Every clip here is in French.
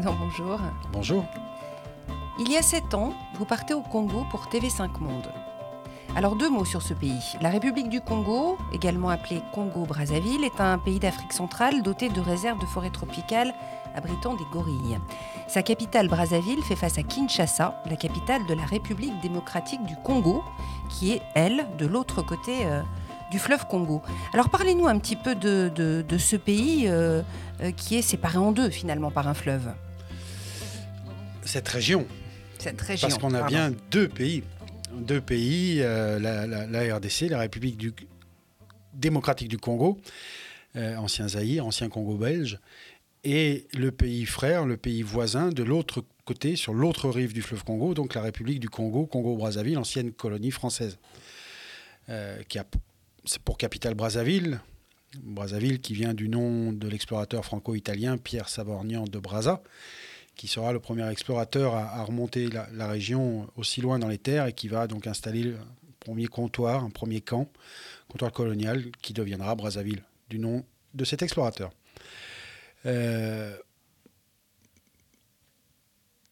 Bonjour. Bonjour. Il y a sept ans, vous partez au Congo pour TV5 Monde. Alors deux mots sur ce pays. La République du Congo, également appelée Congo-Brazzaville, est un pays d'Afrique centrale doté de réserves de forêts tropicales abritant des gorilles. Sa capitale Brazzaville fait face à Kinshasa, la capitale de la République démocratique du Congo, qui est, elle, de l'autre côté euh, du fleuve Congo. Alors parlez-nous un petit peu de, ce pays euh, euh, qui est séparé en deux finalement par un fleuve. Cette région. Cette région. Parce qu'on a bien deux pays deux pays, euh, la, RDC, la République du, démocratique du Congo, euh, ancien Zaïre, ancien Congo belge, et le pays frère, le pays voisin de l'autre côté, sur l'autre rive du fleuve Congo, donc la République du Congo, Congo-Brazzaville, ancienne colonie française, euh, qui a pour capitale Brazzaville, Brazzaville qui vient du nom de l'explorateur franco-italien Pierre Savorgnan de Brazza, qui sera le premier explorateur à, remonter la, région aussi loin dans les terres et qui va donc installer un premier comptoir, un premier camp, comptoir colonial, qui deviendra Brazzaville, du nom de cet explorateur. Euh,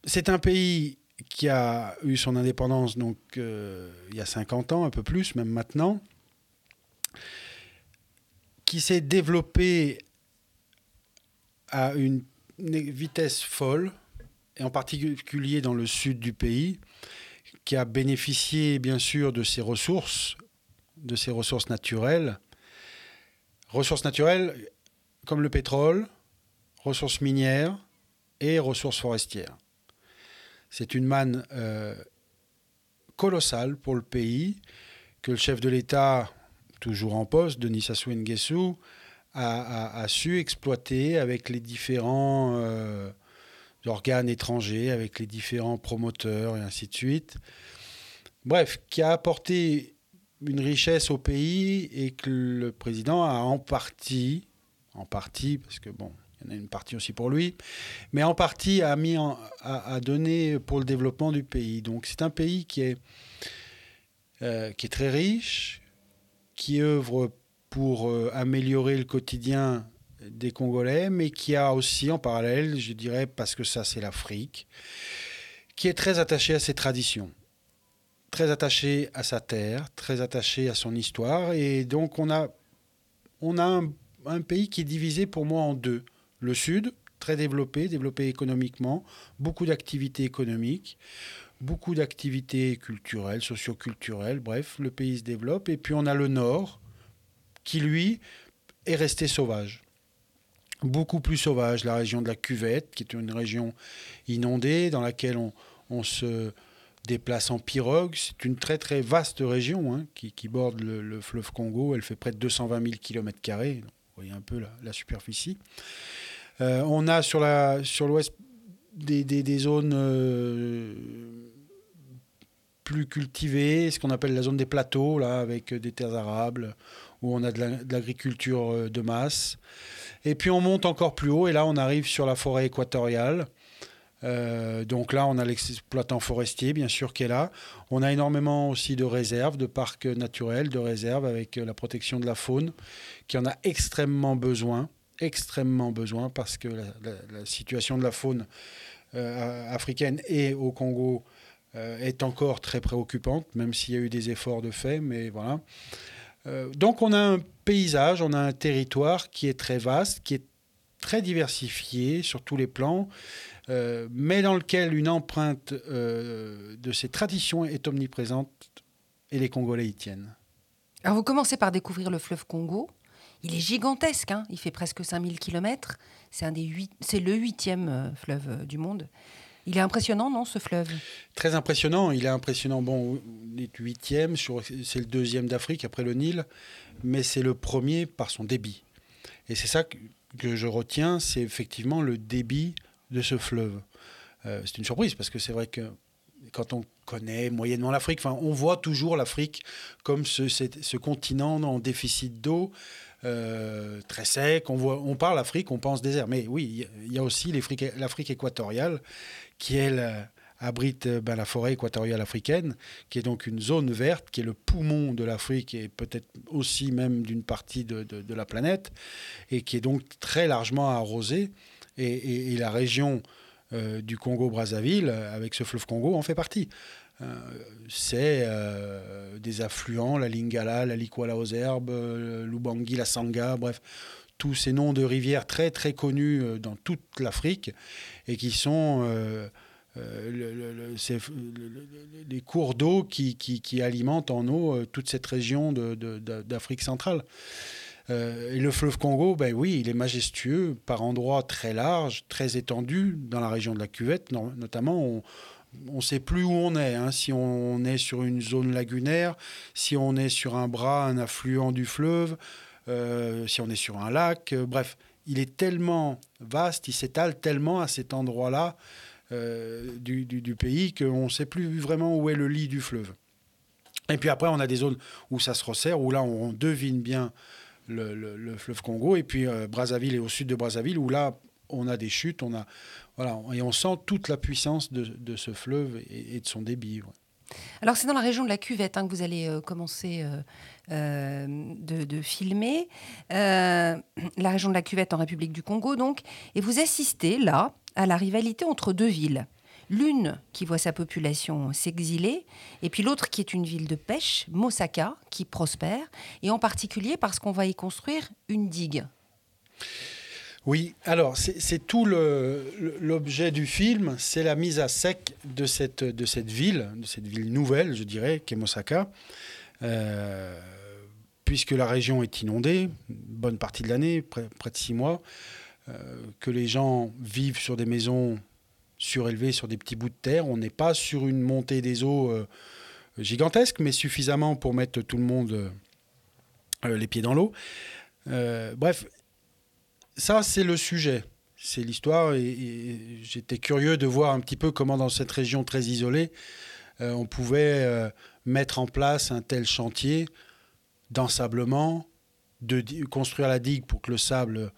c'est un pays qui a eu son indépendance donc euh, il y a 50 ans, un peu plus, même maintenant, qui s'est développé à une vitesse folle, et en particulier dans le sud du pays, qui a bénéficié bien sûr de ses ressources, de ses ressources naturelles. Ressources naturelles comme le pétrole, ressources minières et ressources forestières. C'est une manne euh, colossale pour le pays que le chef de l'État, toujours en poste, Denis Sassou Nguesso, a, su exploiter avec les différents euh, organes étrangers, avec les différents promoteurs et ainsi de suite. Bref, qui a apporté une richesse au pays et que le président a en partie, en partie, parce que bon, il y en a une partie aussi pour lui, mais en partie a mis a, donné pour le développement du pays. Donc c'est un pays qui est, euh, qui est très riche, qui œuvre pour euh, améliorer le quotidien des Congolais, mais qui a aussi en parallèle, je dirais, parce que ça c'est l'Afrique, qui est très attaché à ses traditions, très attaché à sa terre, très attaché à son histoire, et donc on a, on a un, un pays qui est divisé pour moi en deux. Le Sud, très développé, développé économiquement, beaucoup d'activités économiques, beaucoup d'activités culturelles, socioculturelles, bref, le pays se développe, et puis on a le Nord, qui lui est resté sauvage. Beaucoup plus sauvage, la région de la Cuvette, qui est une région inondée, dans laquelle on, se déplace en pirogue. C'est une très très vaste région hein, qui, borde le, fleuve Congo. Elle fait près de 220 000 km. Vous voyez un peu la, superficie. Euh, on a sur l'ouest des, zones euh, plus cultivées, ce qu'on appelle la zone des plateaux, là, avec des terres arables où on a de l'agriculture euh, de masse. Et puis on monte encore plus haut, et là on arrive sur la forêt équatoriale. Euh, donc là, on a l'exploitant forestier, bien sûr, qui est là. On a énormément aussi de réserves, de parcs naturels, de réserves avec euh, la protection de la faune, qui en a extrêmement besoin, extrêmement besoin, parce que la, situation de la faune africaine et au Congo est encore très préoccupante, même s'il y a eu des efforts de fait, mais voilà. Euh, donc on a un paysage, on a un territoire qui est très vaste, qui est très diversifié sur tous les plans, euh, mais dans lequel une empreinte euh, de ces traditions est omniprésente et les Congolais y tiennent. Alors vous commencez par découvrir le fleuve Congo. Il est gigantesque, hein. il fait presque 5000 km. C'est le huitième fleuve du monde. Il est impressionnant, non, ce fleuve? Très impressionnant. Il est impressionnant. Bon, il est huitième, c'est le deuxième d'Afrique après le Nil, mais c'est le premier par son débit. Et c'est ça que je retiens, c'est effectivement le débit de ce fleuve. Euh, c'est une surprise parce que c'est vrai que quand on connaît moyennement l'Afrique, on voit toujours l'Afrique comme ce, continent en déficit d'eau. Euh, très sec. On, voit, on parle Afrique, on pense désert. Mais oui, il y a aussi l'Afrique équatoriale qui, elle, abrite euh, ben, la forêt équatoriale africaine, qui est donc une zone verte, qui est le poumon de l'Afrique et peut-être aussi même d'une partie de, la planète, et qui est donc très largement arrosée. Et, la région euh, du Congo-Brazzaville, avec ce fleuve Congo, en fait partie. Euh, c'est des affluents, la Lingala, la Likwala aux herbes, l'Ubangi, la Sanga, bref, tous ces noms de rivières très très connus dans toute l'Afrique et qui sont euh, les cours d'eau qui, qui, alimentent en eau euh, toute cette région d'Afrique centrale. Euh, et le fleuve Congo, ben oui, il est majestueux par endroits très larges, très étendus dans la région de la cuvette, notamment. Ne sait plus où on est, hein, si on est sur une zone lagunaire, si on est sur un bras, un affluent du fleuve, si on est sur un lac, bref, il est tellement vaste, il s'étale tellement à cet endroit-là euh, du, pays qu'on ne sait plus vraiment où est le lit du fleuve. Et puis après, on a des zones où ça se resserre, où là, on devine bien le, fleuve Congo. Et puis euh, Brazzaville est au sud de Brazzaville, où là, on a des chutes, on a, voilà, et on sent toute la puissance de, ce fleuve et, de son débit. Alors c'est dans la région de la cuvette hein, que vous allez euh, commencer de, de, filmer. la région de la cuvette en République du Congo, donc. Et vous assistez là à la rivalité entre deux villes. L'une qui voit sa population s'exiler, et puis l'autre qui est une ville de pêche, Mosaka, qui prospère, et en particulier parce qu'on va y construire une digue. Oui, alors c'est tout l'objet du film, c'est la mise à sec de cette, de cette ville, de cette ville nouvelle, je dirais, qui est Mosaka. Euh, puisque la région est inondée, bonne partie de l'année, près, près, de six mois, euh, que les gens vivent sur des maisons surélevées sur des petits bouts de terre. On n'est pas sur une montée des eaux euh, gigantesque, mais suffisamment pour mettre tout le monde euh, les pieds dans l'eau. bref, ça c'est le sujet, c'est l'histoire, j'étais curieux de voir un petit peu comment dans cette région très isolée, on pouvait mettre en place un tel chantier d'ensablement, de construire la digue pour que le sable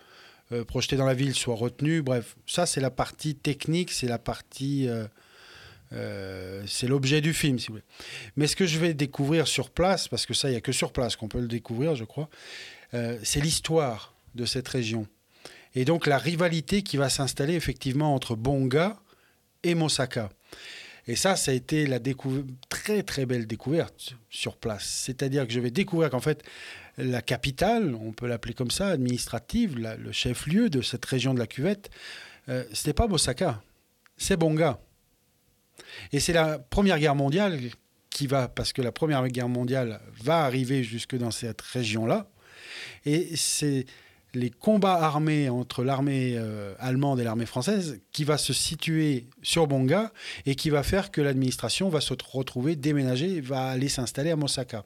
euh, projeté dans la ville soit retenu. Bref, ça c'est la partie technique, c'est la partie... Euh, euh, c'est l'objet du film, si vous voulez. Mais ce que je vais découvrir sur place, parce que ça, il n'y a que sur place qu'on peut le découvrir, je crois, c'est l'histoire de cette région. Et donc la rivalité qui va s'installer effectivement entre Bonga et Mosaka. Et ça, ça a été la très très belle découverte sur place. C'est-à-dire que je vais découvrir qu'en fait, la capitale, on peut l'appeler comme ça, administrative, le chef-lieu de cette région de la cuvette, euh, ce n'est pas Bosaka, c'est Bonga. Et c'est la Première Guerre mondiale qui va, parce que la Première Guerre mondiale va arriver jusque dans cette région-là, et c'est les combats armés entre l'armée euh, allemande et l'armée française qui va se situer sur Bonga et qui va faire que l'administration va se retrouver déménager, va aller s'installer à Mosaka.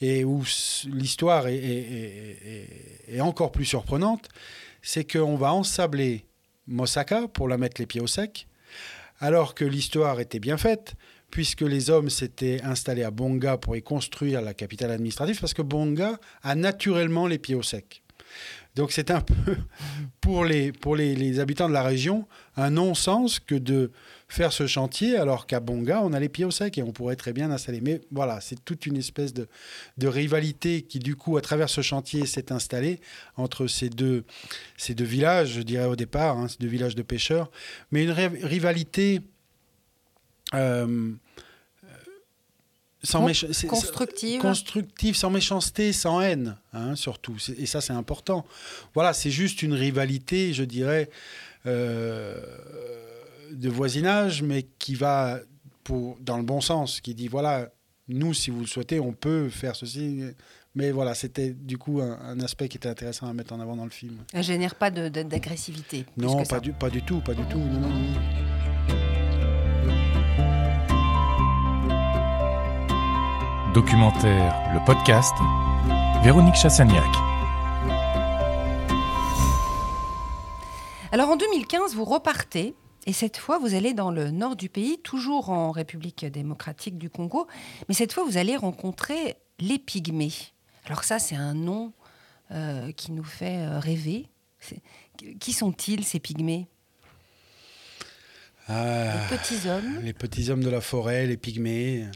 Et où l'histoire est, encore plus surprenante, c'est qu'on va ensabler Mosaka pour la mettre les pieds au sec, alors que l'histoire était bien faite, puisque les hommes s'étaient installés à Bonga pour y construire la capitale administrative, parce que Bonga a naturellement les pieds au sec. Donc c'est un peu, pour, les, pour les, habitants de la région, un non-sens que de faire ce chantier alors qu'à Bonga, on a les pieds au sec et on pourrait très bien installer. Mais voilà, c'est toute une espèce de, rivalité qui, du coup, à travers ce chantier, s'est installée entre ces deux, ces deux villages, je dirais au départ, hein, ces deux villages de pêcheurs. Mais une rivalité... Euh, sans constructive. constructive, sans méchanceté, sans haine, hein, surtout. Et ça, c'est important. Voilà, c'est juste une rivalité, je dirais, euh, de voisinage, mais qui va pour, dans le bon sens, qui dit voilà, nous, si vous le souhaitez, on peut faire ceci. Mais voilà, c'était du coup un, aspect qui était intéressant à mettre en avant dans le film. Elle génère pas d'agressivité. Non, pas du, pas du tout, pas du tout. non, non. Documentaire, le podcast, Véronique Chassagnac. Alors en 2015, vous repartez et cette fois, vous allez dans le nord du pays, toujours en République démocratique du Congo, mais cette fois, vous allez rencontrer les Pygmées. Alors ça, c'est un nom euh, qui nous fait euh, rêver. Qui sont-ils, ces Pygmées? Ah, Les petits hommes. Les petits hommes de la forêt, les Pygmées.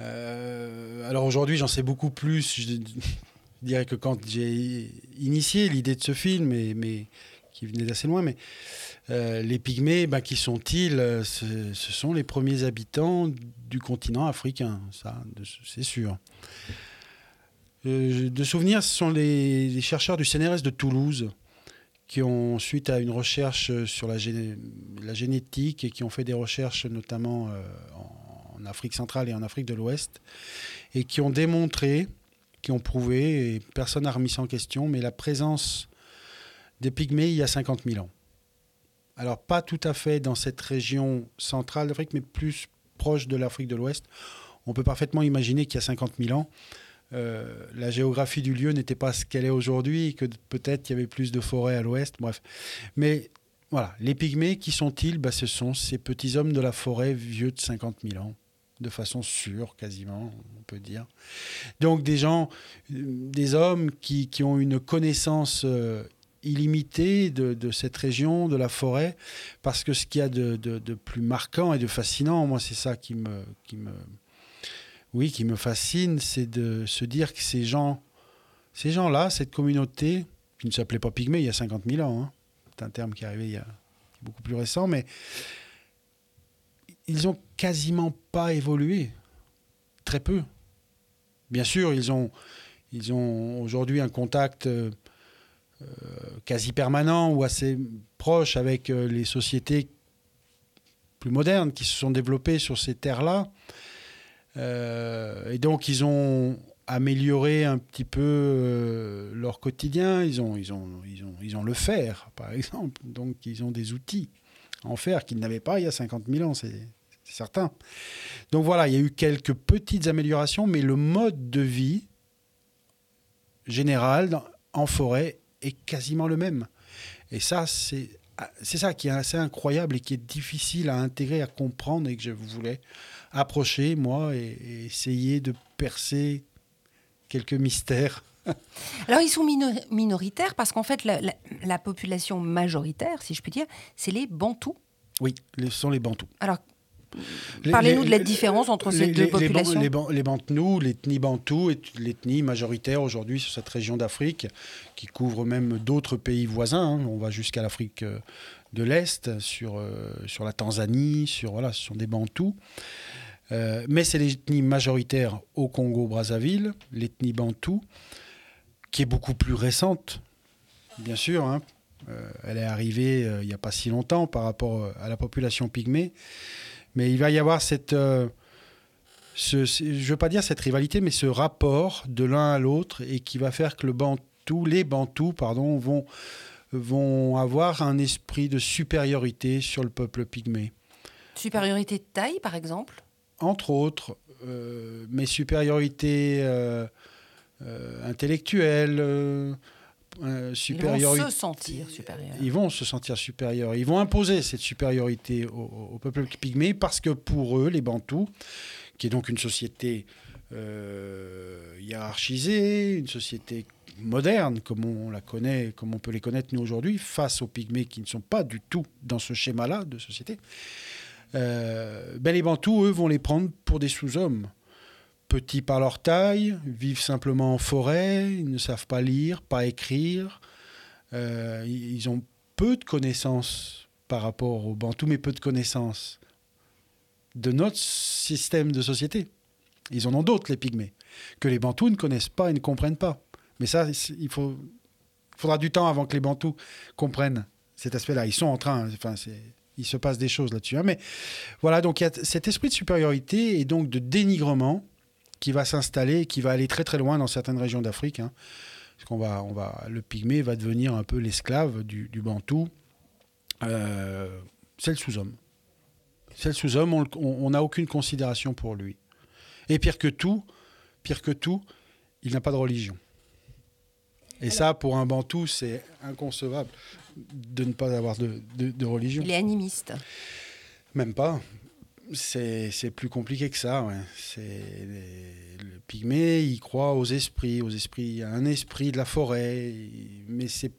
Euh, alors aujourd'hui, j'en sais beaucoup plus. Je, dirais que quand j'ai initié l'idée de ce film, mais, qui venaient d'assez loin, mais les pygmées, ben, qui sont-ils ce, sont les premiers habitants du continent africain, ça, c'est sûr. de souvenir, ce sont les, chercheurs du CNRS de Toulouse qui ont, suite à une recherche sur la, la génétique et qui ont fait des recherches notamment en, en Afrique centrale et en Afrique de l'Ouest, et qui ont démontré, qui ont prouvé, et personne n'a remis ça en question, mais la présence des pygmées il y a 50 000 ans. Alors pas tout à fait dans cette région centrale d'Afrique, mais plus proche de l'Afrique de l'Ouest. On peut parfaitement imaginer qu'il y a 50 000 ans, euh, la géographie du lieu n'était pas ce qu'elle est aujourd'hui, que peut-être il y avait plus de forêts à l'ouest, bref. Mais voilà, les pygmées, qui sont-ils? Bah, Ce sont ces petits hommes de la forêt vieux de 50 000 ans, de façon sûre quasiment, on peut dire. Donc des gens, euh, des hommes qui, qui ont une connaissance euh, illimitée de, de, cette région, de la forêt, parce que ce qu'il y a de, de, plus marquant et de fascinant, moi c'est ça qui me... Qui me oui, qui me fascine, c'est de se dire que ces gens, ces gens-là, cette communauté, qui ne s'appelait pas Pygmée il y a 50 000 ans, hein, c'est un terme qui est arrivé il y a beaucoup plus récent, mais ils ont quasiment pas évolué, très peu. Bien sûr, ils ont, ils ont aujourd'hui un contact euh, euh, quasi permanent ou assez proche avec euh, les sociétés plus modernes qui se sont développées sur ces terres-là. Et donc, ils ont amélioré un petit peu leur quotidien. Ils ont, ils, ont, ils, ont, ils ont le fer, par exemple. Donc, ils ont des outils en fer qu'ils n'avaient pas il y a 50 000 ans, certain. Donc voilà, il y a eu quelques petites améliorations, mais le mode de vie général en forêt est quasiment le même. Et ça, c'est c'est ça qui est assez incroyable et qui est difficile à intégrer, à comprendre et que je voulais approcher, moi, et, essayer de percer quelques mystères. Alors, ils sont minoritaires parce qu'en fait, la, population majoritaire, si je puis dire, c'est les Bantous. Oui, ce sont les Bantous. Alors, Parlez-nous de la différence entre ces deux populations. Les, les, Bantous, l'ethnie Bantou est l'ethnie majoritaire aujourd'hui sur cette région d'Afrique, qui couvre même d'autres pays voisins. Hein. On va jusqu'à l'Afrique euh, de l'Est, sur, euh, sur la Tanzanie, sur, voilà, ce sont des Bantous. Euh, mais c'est l'ethnie majoritaire au Congo-Brazzaville, l'ethnie Bantou, qui est beaucoup plus récente, bien sûr. Hein. Euh, elle est arrivée il n'y a pas si longtemps par rapport à la population pygmée. Mais il va y avoir cette... Ce, je ne veux pas dire cette rivalité, mais ce rapport de l'un à l'autre et qui va faire que le Bantou, les Bantous pardon, vont vont avoir un esprit de supériorité sur le peuple pygmée. Supériorité de taille, par exemple? Entre autres, euh, mais supériorité euh, euh. Ils vont se sentir supérieurs. Ils vont se sentir supérieurs. Ils vont imposer cette supériorité au, au peuple pygmée parce que pour eux, les Bantous, qui est donc une société hiérarchisée, une société moderne, comme on la connaît, comme on peut les connaître nous aujourd'hui, face aux pygmées qui ne sont pas du tout dans ce schéma-là de société, euh, ben les Bantous, eux, vont les prendre pour des sous-hommes. Petits par leur taille, vivent simplement en forêt, ils ne savent pas lire, pas écrire. Euh, ils ont peu de connaissances par rapport aux Bantous, mais peu de connaissances de notre système de société. Ils en ont d'autres, les pygmées, que les Bantous ne connaissent pas et ne comprennent pas. Mais ça, il faut, faudra du temps avant que les Bantous comprennent cet aspect-là. Ils sont en train, enfin, il se passe des choses là-dessus. Hein. Mais voilà, donc il y a cet esprit de supériorité et donc de dénigrement qui va s'installer, qui va aller très très loin dans certaines régions d'Afrique. Hein. Parce qu'on va, on va, le pygmée va devenir un peu l'esclave du, bantou. Euh, c'est le sous-homme. C'est le sous-homme, on n'a aucune considération pour lui. Et pire que tout, pire que tout, il n'a pas de religion. Et ça, pour un Bantou, c'est inconcevable de ne pas avoir de, de, religion. Il est animiste. Même pas. C'est plus compliqué que ça. Ouais. C'est le pygmée, il croit aux esprits, aux esprits, à un esprit de la forêt, mais c'est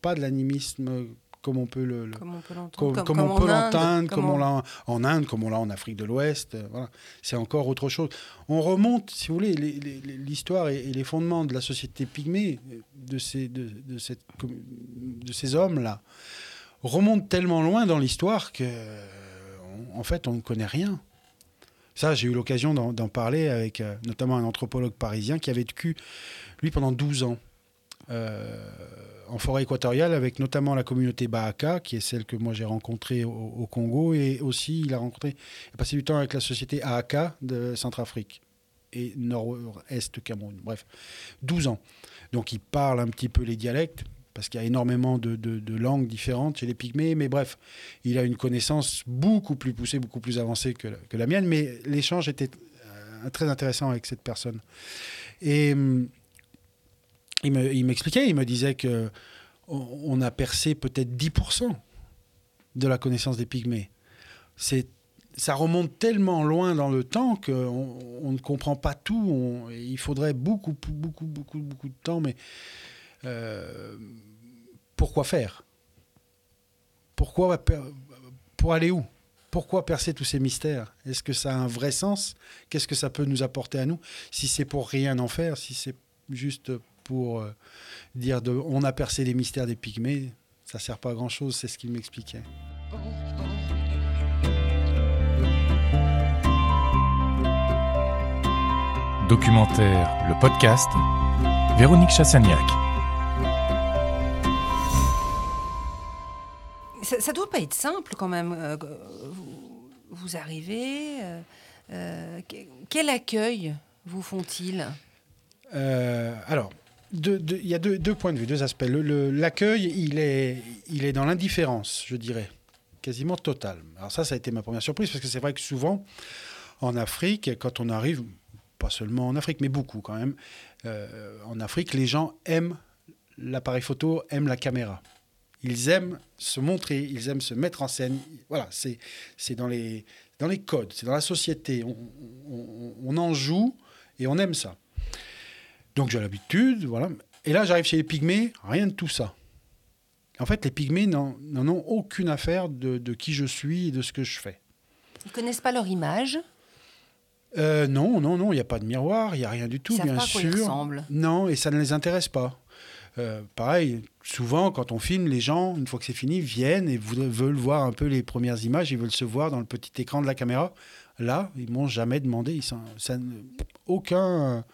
pas de l'animisme comme on peut le, Comme on peut l'entendre. comme comme on peut l'entendre, comme l'a en Inde, comme on l'a en Afrique de l'Ouest. euh, Voilà, c'est encore autre chose. On remonte, si vous voulez, l'histoire et, et les fondements de la société pygmée, euh, de ces, de, de cette, de ces hommes-là, remontent tellement loin dans l'histoire que, en fait, on ne connaît rien. Ça, j'ai eu l'occasion d'en parler avec euh, notamment un anthropologue parisien qui avait vécu, lui, pendant 12 ans euh, en forêt équatoriale, avec notamment la communauté Bahaka, qui est celle que moi j'ai rencontrée au, au Congo, et aussi il a rencontré, il a passé du temps avec la société Ahaka de Centrafrique et nord-est Cameroun. Bref, 12 ans. Donc il parle un petit peu les dialectes, parce qu'il y a énormément de, langues différentes chez les Pygmées, mais bref, il a une connaissance beaucoup plus poussée, beaucoup plus avancée que, la- mienne, mais l'échange était euh, très intéressant avec cette personne. Et hum, il me- il m'expliquait, il me disait que on, a percé peut-être 10% de la connaissance des Pygmées. C'est ça remonte tellement loin dans le temps qu'on on ne comprend pas tout. Il faudrait beaucoup, beaucoup, beaucoup, beaucoup de temps. Mais euh, pourquoi faire? Pourquoi pour aller où? Pourquoi percer tous ces mystères? Est-ce que ça a un vrai sens? Qu'est-ce que ça peut nous apporter à nous? Si c'est pour rien en faire, si c'est juste pour euh, dire de, on a percé les mystères des pygmées, ça sert pas à grand chose. C'est ce qu'il m'expliquait. Documentaire, le podcast, Véronique Chassagnac. Ça, ça doit pas être simple quand même. euh, vous, arrivez. euh, euh, que- quel accueil vous font-ils? Alors, il y a deux, points de vue, deux aspects. L'accueil, il est, il est dans l'indifférence, je dirais, quasiment totale. Alors ça, ça a été ma première surprise, parce que c'est vrai que souvent, en Afrique, quand on arrive, pas seulement en Afrique, mais beaucoup quand même, en Afrique, les gens aiment l'appareil photo, aiment la caméra. Ils aiment se montrer, ils aiment se mettre en scène. Voilà, c'est c'est dans les, dans les codes, c'est dans la société. On, on- on en joue et on aime ça. Donc j'ai l'habitude, voilà. Et là, j'arrive chez les pygmées, rien de tout ça. En fait, les pygmées n'en n'en ont aucune affaire de, de qui je suis et de ce que je fais. Ils connaissent pas leur image? Euh, non, non, non, il n'y a pas de miroir, il n'y a rien du tout, Ils bien pas à quoi ils sûr. ressemblent. Non, et ça ne les intéresse pas. Euh, pareil, souvent, quand on filme, les gens, une fois que c'est fini, viennent et veulent voir un peu les premières images, ils veulent se voir dans le petit écran de la caméra. Là, ils m'ont jamais demandé, ça, aucun,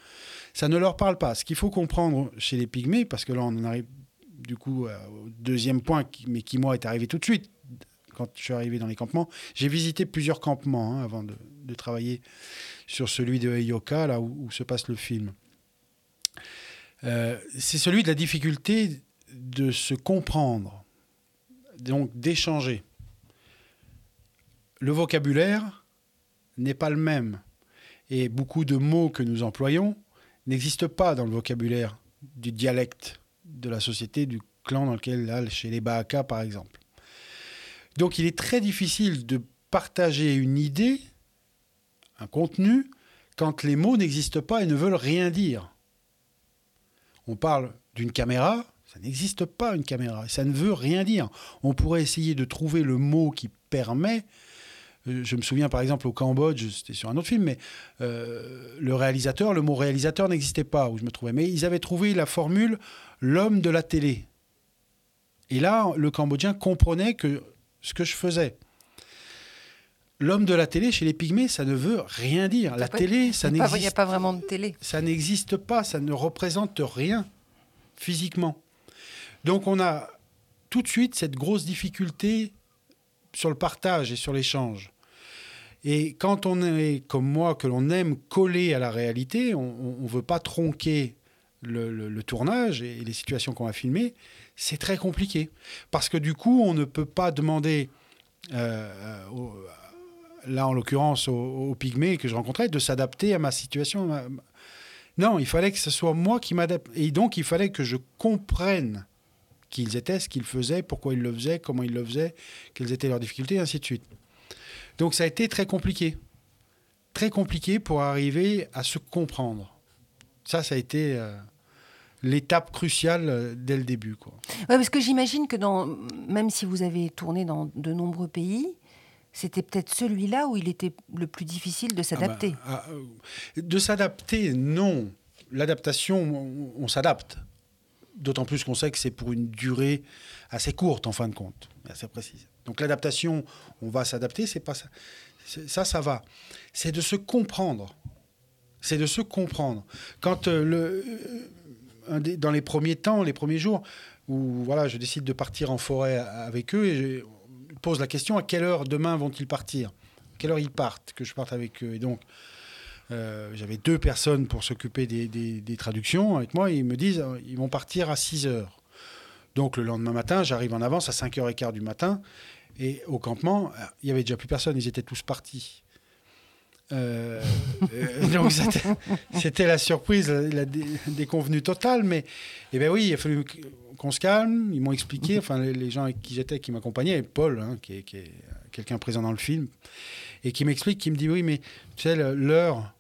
ça ne leur parle pas. Ce qu'il faut comprendre chez les pygmées, parce que là, on en arrive du coup euh, au deuxième point, mais qui moi est arrivé tout de suite quand je suis arrivé dans les campements. J'ai visité plusieurs campements hein, avant de, travailler sur celui de Eyoka, là où se passe le film. Euh, c'est celui de la difficulté de se comprendre, donc d'échanger. Le vocabulaire n'est pas le même. Et beaucoup de mots que nous employons n'existent pas dans le vocabulaire du dialecte de la société, du clan dans lequel, là, chez les Bahaka par exemple. Donc il est très difficile de partager une idée, un contenu, quand les mots n'existent pas et ne veulent rien dire. On parle d'une caméra, ça n'existe pas une caméra, ça ne veut rien dire. On pourrait essayer de trouver le mot qui permet. euh, Je me souviens par exemple au Cambodge, c'était sur un autre film, mais euh, le réalisateur, le mot réalisateur n'existait pas où je me trouvais. Mais ils avaient trouvé la formule l'homme de la télé. Et là, le Cambodgien comprenait que ce que je faisais. L'homme de la télé chez les pygmées, ça ne veut rien dire. La télé, ça n'y a, pas- il y a n'existe pas vraiment de télé. ça n'existe pas, ça ne représente rien physiquement. Donc on a tout de suite cette grosse difficulté sur le partage et sur l'échange. Et quand on est comme moi, que l'on aime coller à la réalité, on ne veut pas tronquer le, le- le tournage et les situations qu'on va filmer, c'est très compliqué. Parce que du coup, on ne peut pas demander, euh, au- là en l'occurrence aux, aux pygmées que je rencontrais, de s'adapter à ma situation. Non, il fallait que ce soit moi qui m'adapte. Et donc, il fallait que je comprenne qui ils étaient, ce qu'ils faisaient, pourquoi ils le faisaient, comment ils le faisaient, quelles étaient leurs difficultés, et ainsi de suite. Donc, ça a été très compliqué. Très compliqué pour arriver à se comprendre. Ça, ça a été euh, l'étape cruciale euh, dès le début. Quoi. Ouais, parce que j'imagine que même si vous avez tourné dans de nombreux pays, c'était peut-être celui-là où il était le plus difficile de s'adapter. Ah bah, ah, euh, de s'adapter, non. L'adaptation, on, s'adapte. D'autant plus qu'on sait que c'est pour une durée assez courte en fin de compte, assez précise. Donc l'adaptation, on va s'adapter, c'est pas ça. Ça, ça va. C'est de se comprendre. C'est de se comprendre. Quand euh, euh, dans les premiers temps, les premiers jours, où voilà, je décide de partir en forêt avec eux et pose la question à quelle heure demain vont-ils partir? À quelle heure ils partent Que je parte avec eux? Et donc, euh, j'avais deux personnes pour s'occuper des, des- des traductions avec moi. Et ils me disent euh, ils vont partir à 6 heures. Donc, le lendemain matin, j'arrive en avance à 5h15 du matin. Et au campement, il n'y avait déjà plus personne. Ils étaient tous partis. Euh, euh, donc, c'était- la surprise, la, la dé- déconvenue totale. Mais eh ben oui, il a fallu qu'on se calme. Ils m'ont expliqué, enfin, les, les gens avec qui j'étais, qui m'accompagnaient, et Paul, hein, qui est, qui est quelqu'un présent dans le film, et qui m'explique, qui me dit oui, mais tu sais, l'heure,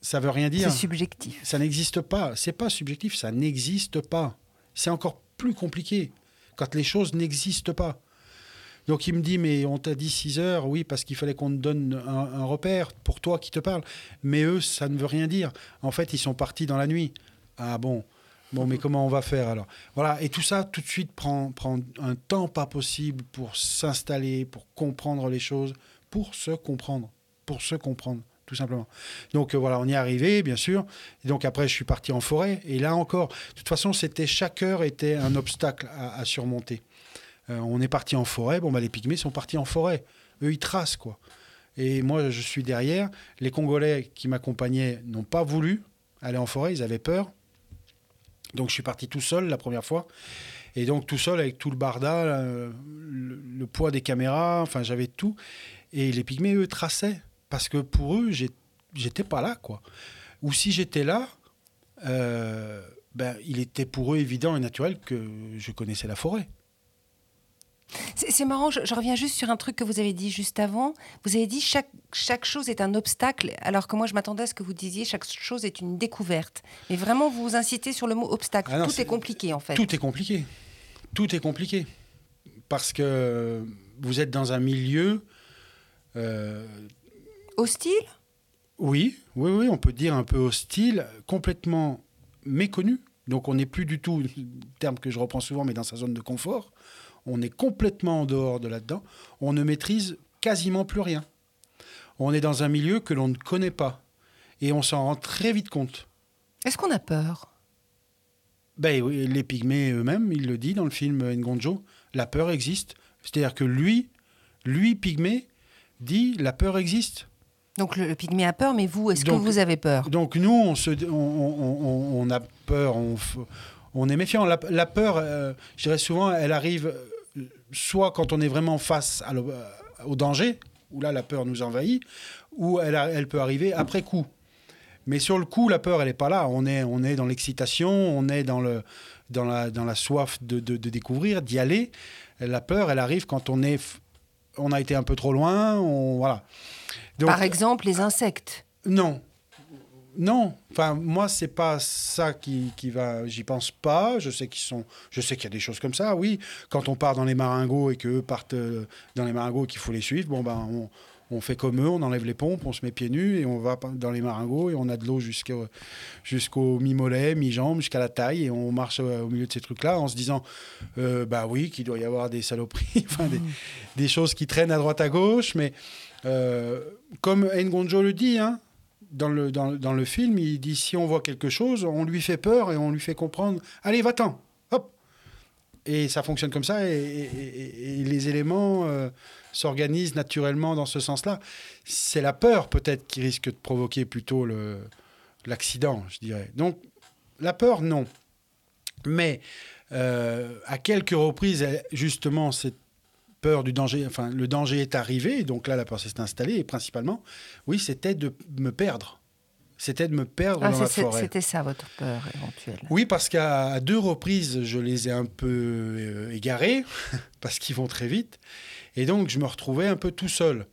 ça veut rien C'est dire. subjectif. Ça n'existe pas. C'est pas subjectif, ça n'existe pas. C'est encore plus compliqué quand les choses n'existent pas. Donc il me dit, mais on t'a dit 6 heures, oui, parce qu'il fallait qu'on te donne un, un repère pour toi qui te parle. Mais eux, ça ne veut rien dire. En fait, ils sont partis dans la nuit. Ah bon Bon, mais comment on va faire alors? Voilà, et tout ça, tout de suite, prend, prend un temps pas possible pour s'installer, pour comprendre les choses, pour se comprendre, pour se comprendre, tout simplement. Donc euh, voilà, on y est arrivé, bien sûr. Et donc après, je suis parti en forêt. Et là encore, de toute façon, c'était chaque heure était un obstacle à, surmonter. Euh, on est parti en forêt. Bon, bah, les pygmées sont partis en forêt. Eux, ils tracent, quoi. Et moi, je suis derrière. Les Congolais qui m'accompagnaient n'ont pas voulu aller en forêt. Ils avaient peur. Donc, je suis parti tout seul la première fois. Et donc, tout seul avec tout le barda, euh, le, poids des caméras. Enfin, j'avais tout. Et les pygmées, eux, traçaient. Parce que pour eux, j'étais pas là, quoi. Ou si j'étais là, euh, ben, il était pour eux évident et naturel que je connaissais la forêt. C'est marrant, je, je reviens juste sur un truc que vous avez dit juste avant. Vous avez dit chaque, chaque chose est un obstacle, alors que moi je m'attendais à ce que vous disiez chaque chose est une découverte. Mais vraiment, vous vous incitez sur le mot obstacle. Ah non, Tout est compliqué en fait. Tout est compliqué. Tout est compliqué. Parce que vous êtes dans un milieu. euh, Hostile? Oui, oui, oui, on peut dire un peu hostile, complètement méconnu. Donc on n'est plus du tout, terme que je reprends souvent, mais dans sa zone de confort. On est complètement en dehors de là-dedans. On ne maîtrise quasiment plus rien. On est dans un milieu que l'on ne connaît pas. Et on s'en rend très vite compte. Est-ce qu'on a peur? Ben les pygmées eux-mêmes, il le dit dans le film Ngonjo, la peur existe. C'est-à-dire que lui, lui, pygmée, dit la peur existe. Donc le, le pygmée a peur, mais vous, est-ce que vous avez peur? Donc nous, on, se, on, on- on- on a peur, on, est méfiant. La, la peur, euh, je dirais souvent, elle arrive soit quand on est vraiment face à l'o- au danger, où là la peur nous envahit, ou elle, peut arriver après coup. Mais sur le coup, la peur, elle n'est pas là. On est, on est dans l'excitation, on est dans, le, dans, la, dans la soif de, de- de découvrir, d'y aller. La peur, elle arrive quand on, est, on a été un peu trop loin. On, voilà. Donc, Par exemple, les insectes. non. Non, enfin moi c'est pas ça qui, qui va, j'y pense pas. Je sais qu'ils sont, je sais qu'il y a des choses comme ça. Oui, quand on part dans les maringos et qu'eux partent euh, dans les maringos qu'il faut les suivre, bon ben on, on fait comme eux, on enlève les pompes, on se met pieds nus et on va dans les maringos et on a de l'eau jusqu'au jusqu'au mi-mollet, mi-jambe, jusqu'à la taille et on marche euh, au milieu de ces trucs-là en se disant, euh, bah oui, qu'il doit y avoir des saloperies, enfin des, des choses qui traînent à droite à gauche, mais euh, comme Ngonjo le dit, hein, dans le, dans, dans le film, il dit si on voit quelque chose, on lui fait peur et on lui fait comprendre allez, va-t'en Hop Et ça fonctionne comme ça et, les éléments euh, s'organisent naturellement dans ce sens-là. C'est la peur peut-être qui risque de provoquer plutôt le- l'accident, je dirais. Donc, la peur, non. Mais euh, à quelques reprises, justement, cette peur du danger, enfin, le danger est arrivé, et donc là, la peur s'est installée, et principalement, oui, c'était de me perdre. C'était de me perdre Ah, dans la forêt. C'était ça votre peur éventuelle. Oui, parce qu'à deux reprises, je les ai un peu euh, égarés, parce qu'ils vont très vite. Et donc, je me retrouvais un peu tout seul.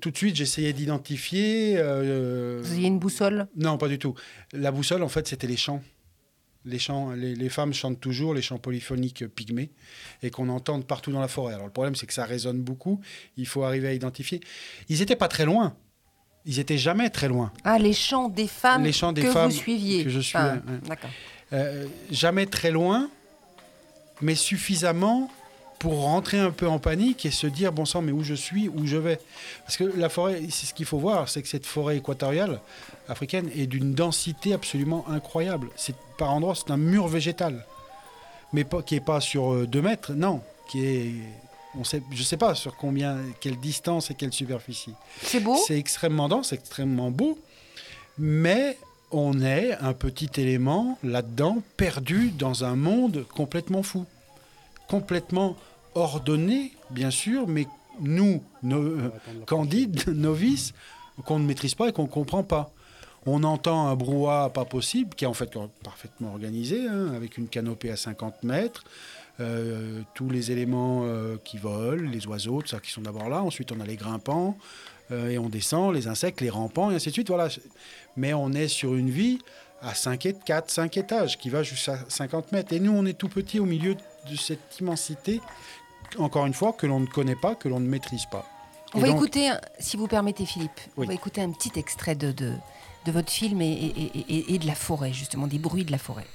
Tout de suite, j'essayais d'identifier. euh, Vous aviez une boussole? Non, pas du tout. La boussole, en fait, c'était les chants. Les, chants les, les femmes chantent toujours les chants polyphoniques pygmées et qu'on entend partout dans la forêt. Alors le problème, c'est que ça résonne beaucoup. Il faut arriver à identifier. Ils n'étaient pas très loin. Ils étaient jamais très loin. Ah, les chants des femmes Les chants des que femmes vous suiviez. que je suivais, Ah, ouais. D'accord. Euh, jamais très loin, mais suffisamment pour rentrer un peu en panique et se dire bon sang, mais où je suis, où je vais? Parce que la forêt, c'est ce qu'il faut voir, c'est que cette forêt équatoriale africaine est d'une densité absolument incroyable. C'est par endroits, c'est un mur végétal, mais pas, qui est pas sur euh, deux mètres, non, qui est, on sait, je sais pas sur combien, quelle distance et quelle superficie. C'est beau? C'est extrêmement dense, extrêmement beau, mais on est un petit élément là-dedans, perdu dans un monde complètement fou. Complètement ordonné, bien sûr, mais nous, no- euh, candides, novices, qu'on ne maîtrise pas et qu'on ne comprend pas. On entend un brouhaha pas possible, qui est en fait parfaitement organisé, hein, avec une canopée à 50 mètres, euh, tous les éléments euh, qui volent, les oiseaux, tout ça qui sont d'abord là. Ensuite, on a les grimpants, euh, et on descend, les insectes, les rampants, et ainsi de suite. Voilà. Mais on est sur une vie à 5 et 4, 5 étages, qui va jusqu'à 50 mètres. Et nous, on est tout petit au milieu de cette immensité, encore une fois, que l'on ne connaît pas, que l'on ne maîtrise pas. On Et va donc- écouter, si vous permettez Philippe, on va écouter un petit extrait de, de, de votre film et, et- et- et- et de la forêt, justement, des bruits de la forêt.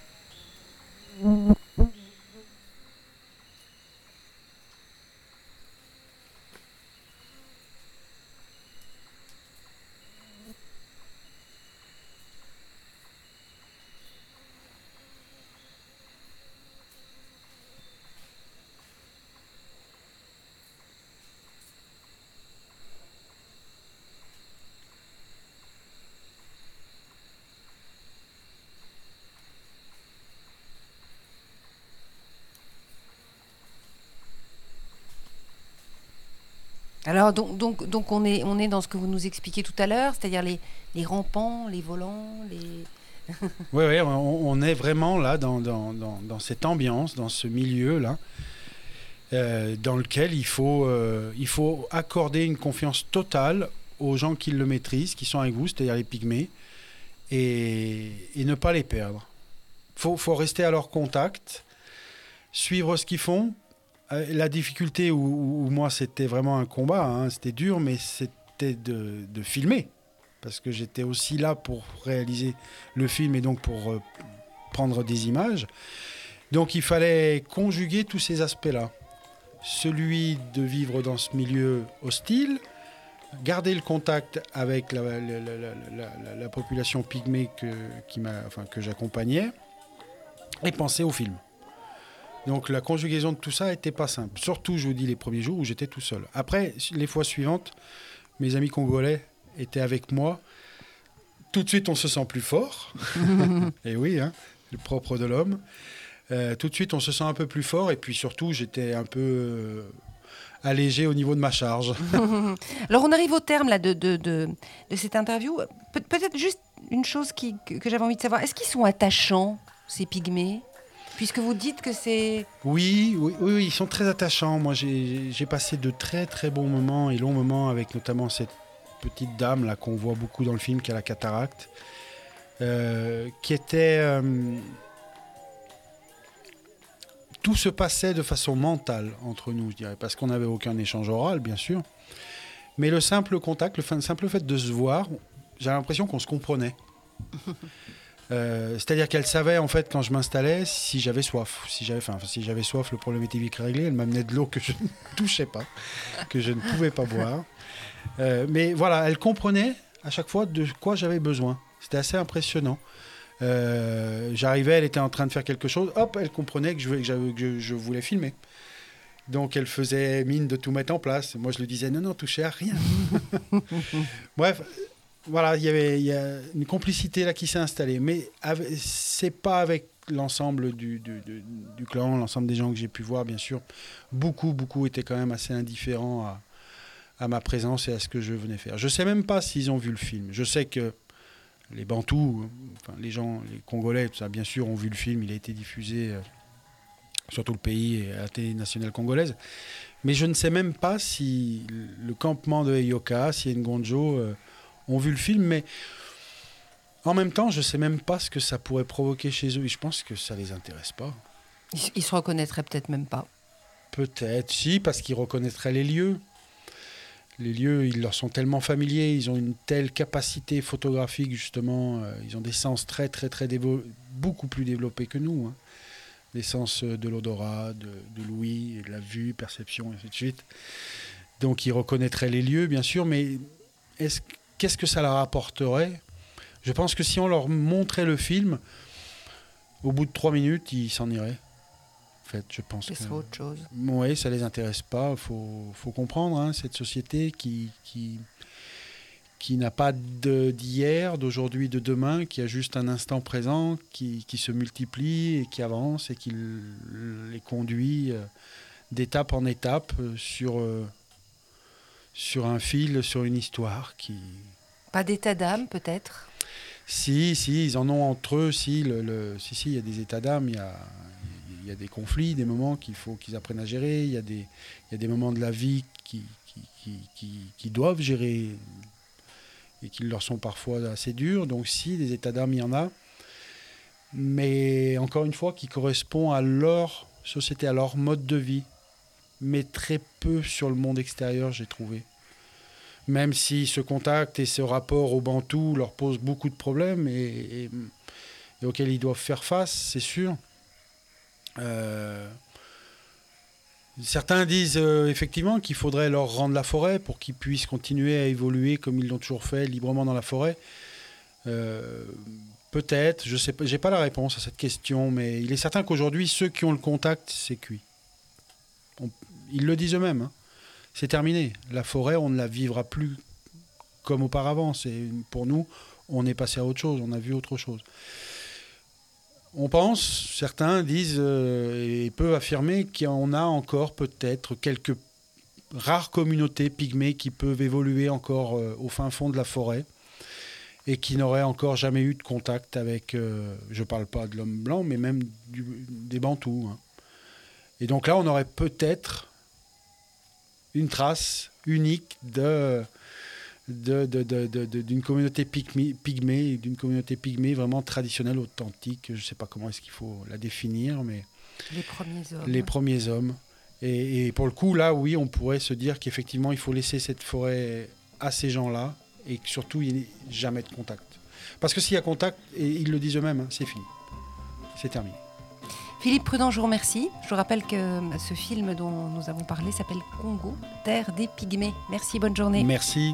Alors, donc, donc, donc on, est, on est dans ce que vous nous expliquiez tout à l'heure, c'est-à-dire les, les rampants, les volants, les... Oui, oui, on, est vraiment là dans, dans, dans, dans cette ambiance, dans ce milieu-là, euh, dans lequel il faut, euh, il faut accorder une confiance totale aux gens qui le maîtrisent, qui sont avec vous, c'est-à-dire les pygmées, et, et ne pas les perdre. Il faut, faut rester à leur contact, suivre ce qu'ils font. Euh, La difficulté, où, moi c'était vraiment un combat, hein, c'était dur, mais c'était de, filmer. Parce que j'étais aussi là pour réaliser le film et donc pour euh, prendre des images. Donc il fallait conjuguer tous ces aspects-là. Celui de vivre dans ce milieu hostile, garder le contact avec la, la- la- la- la- la- la population pygmée que j'accompagnais, et penser au film. Donc la conjugaison de tout ça n'était pas simple. Surtout, je vous dis, les premiers jours où j'étais tout seul. Après, les fois suivantes, mes amis congolais étaient avec moi. Tout de suite, on se sent plus fort. et oui, hein, le propre de l'homme. Euh, tout de suite, on se sent un peu plus fort. Et puis surtout, j'étais un peu euh, allégé au niveau de ma charge. Alors, on arrive au terme là, de, de, de, de cette interview. Pe- Peut-être juste une chose qui, que, que j'avais envie de savoir. Est-ce qu'ils sont attachants, ces pygmées? Puisque vous dites que c'est... Oui, oui, oui, ils sont très attachants. Moi, j'ai passé de très très bons moments et longs moments avec notamment cette petite dame là qu'on voit beaucoup dans le film qui a la cataracte, euh, qui était euh, tout se passait de façon mentale entre nous, je dirais, parce qu'on n'avait aucun échange oral, bien sûr. Mais le simple contact, le simple fait de se voir, j'ai l'impression qu'on se comprenait. Euh, C'est-à-dire qu'elle savait en fait quand je m'installais si j'avais soif. Si j'avais. Enfin, si j'avais soif, le problème était vite réglé. Elle m'amenait de l'eau que je ne touchais pas, que je ne pouvais pas boire. Euh, mais voilà, elle comprenait à chaque fois de quoi j'avais besoin. C'était assez impressionnant. Euh, J'arrivais, elle était en train de faire quelque chose. Hop, elle comprenait que je voulais filmer. Donc elle faisait mine de tout mettre en place. Moi je lui disais non, non, touchez à rien. Bref, voilà, il y avait a une complicité là qui s'est installée. Mais c'est pas avec l'ensemble du, clan, l'ensemble des gens que j'ai pu voir, bien sûr. Beaucoup, beaucoup étaient quand même assez indifférents à, ma présence et à ce que je venais faire. Je sais même pas s'ils ont vu le film. Je sais que les Bantous, les gens, les Congolais, tout ça, bien sûr, ont vu le film. Il a été diffusé euh, sur tout le pays et à la télé nationale congolaise. Mais je ne sais même pas si le campement de Eyoka, si Ngonjo ont vu le film, mais en même temps, je ne sais même pas ce que ça pourrait provoquer chez eux. Et je pense que ça ne les intéresse pas. Ils, ils se reconnaîtraient peut-être même pas. Peut-être, si, parce qu'ils reconnaîtraient les lieux. Les lieux, ils leur sont tellement familiers, ils ont une telle capacité photographique, justement. euh, ils ont des sens très, très, très dévo- beaucoup plus développés que nous. hein. Les sens euh, de l'odorat, de, de l'ouïe, de la vue, perception, et ainsi de suite. Donc, ils reconnaîtraient les lieux, bien sûr, mais est-ce- qu'est-ce que ça leur apporterait? Je pense que si on leur montrait le film, au bout de trois minutes, ils s'en iraient. En fait, je pense que... autre chose. Oui, ça les intéresse pas. Il faut, faut comprendre hein, cette société qui, qui, qui n'a pas d'hier, d'aujourd'hui, de demain, qui a juste un instant présent, qui, qui se multiplie et qui avance et qui les conduit euh, d'étape en étape euh, sur, euh, sur un fil, sur une histoire qui, Pas d'état d'âme peut-être? Si, si, ils en ont entre eux. Si, le, le- si, si, il y a des états d'âme, il y a, il y a des conflits, des moments qu'il faut qu'ils apprennent à gérer. Il y a des, il y a des moments de la vie qui, qui, qui, qui- qui doivent gérer et qui leur sont parfois assez durs. Donc, si, des états d'âme, il y en a. Mais encore une fois, qui correspond à leur société, à leur mode de vie. Mais très peu sur le monde extérieur, j'ai trouvé même si ce contact et ce rapport au Bantou leur pose beaucoup de problèmes et, auxquels ils doivent faire face, c'est sûr. Euh, certains disent euh, effectivement qu'il faudrait leur rendre la forêt pour qu'ils puissent continuer à évoluer comme ils l'ont toujours fait, librement dans la forêt. Euh, Peut-être, je sais pas, j'ai pas la réponse à cette question, mais il est certain qu'aujourd'hui, ceux qui ont le contact, c'est cuit. Ils le disent eux-mêmes. hein c'est terminé. La forêt, on ne la vivra plus comme auparavant. C'est pour nous, on est passé à autre chose, on a vu autre chose. On pense, certains disent euh, et peuvent affirmer qu'on a encore peut-être quelques rares communautés pygmées qui peuvent évoluer encore euh, au fin fond de la forêt et qui n'auraient encore jamais eu de contact avec, euh, je ne parle pas de l'homme blanc, mais même des bantous. hein. Et donc là, on aurait peut-être une trace unique de de- de- de- de- de- d'une communauté pygmée, pygmée, d'une communauté pygmée vraiment traditionnelle, authentique. Je ne sais pas comment est-ce qu'il faut la définir, mais Les premiers hommes. les premiers hommes. Et, et pour le coup, là, oui, on pourrait se dire qu'effectivement, il faut laisser cette forêt à ces gens-là et que surtout, il n'y ait jamais de contact. Parce que s'il y a contact, et ils le disent eux-mêmes, hein, c'est fini. C'est terminé. Philippe Prudent, je vous remercie. Je vous rappelle que euh, ce film dont nous avons parlé s'appelle Congo, terre des pygmées. Merci, bonne journée. Merci.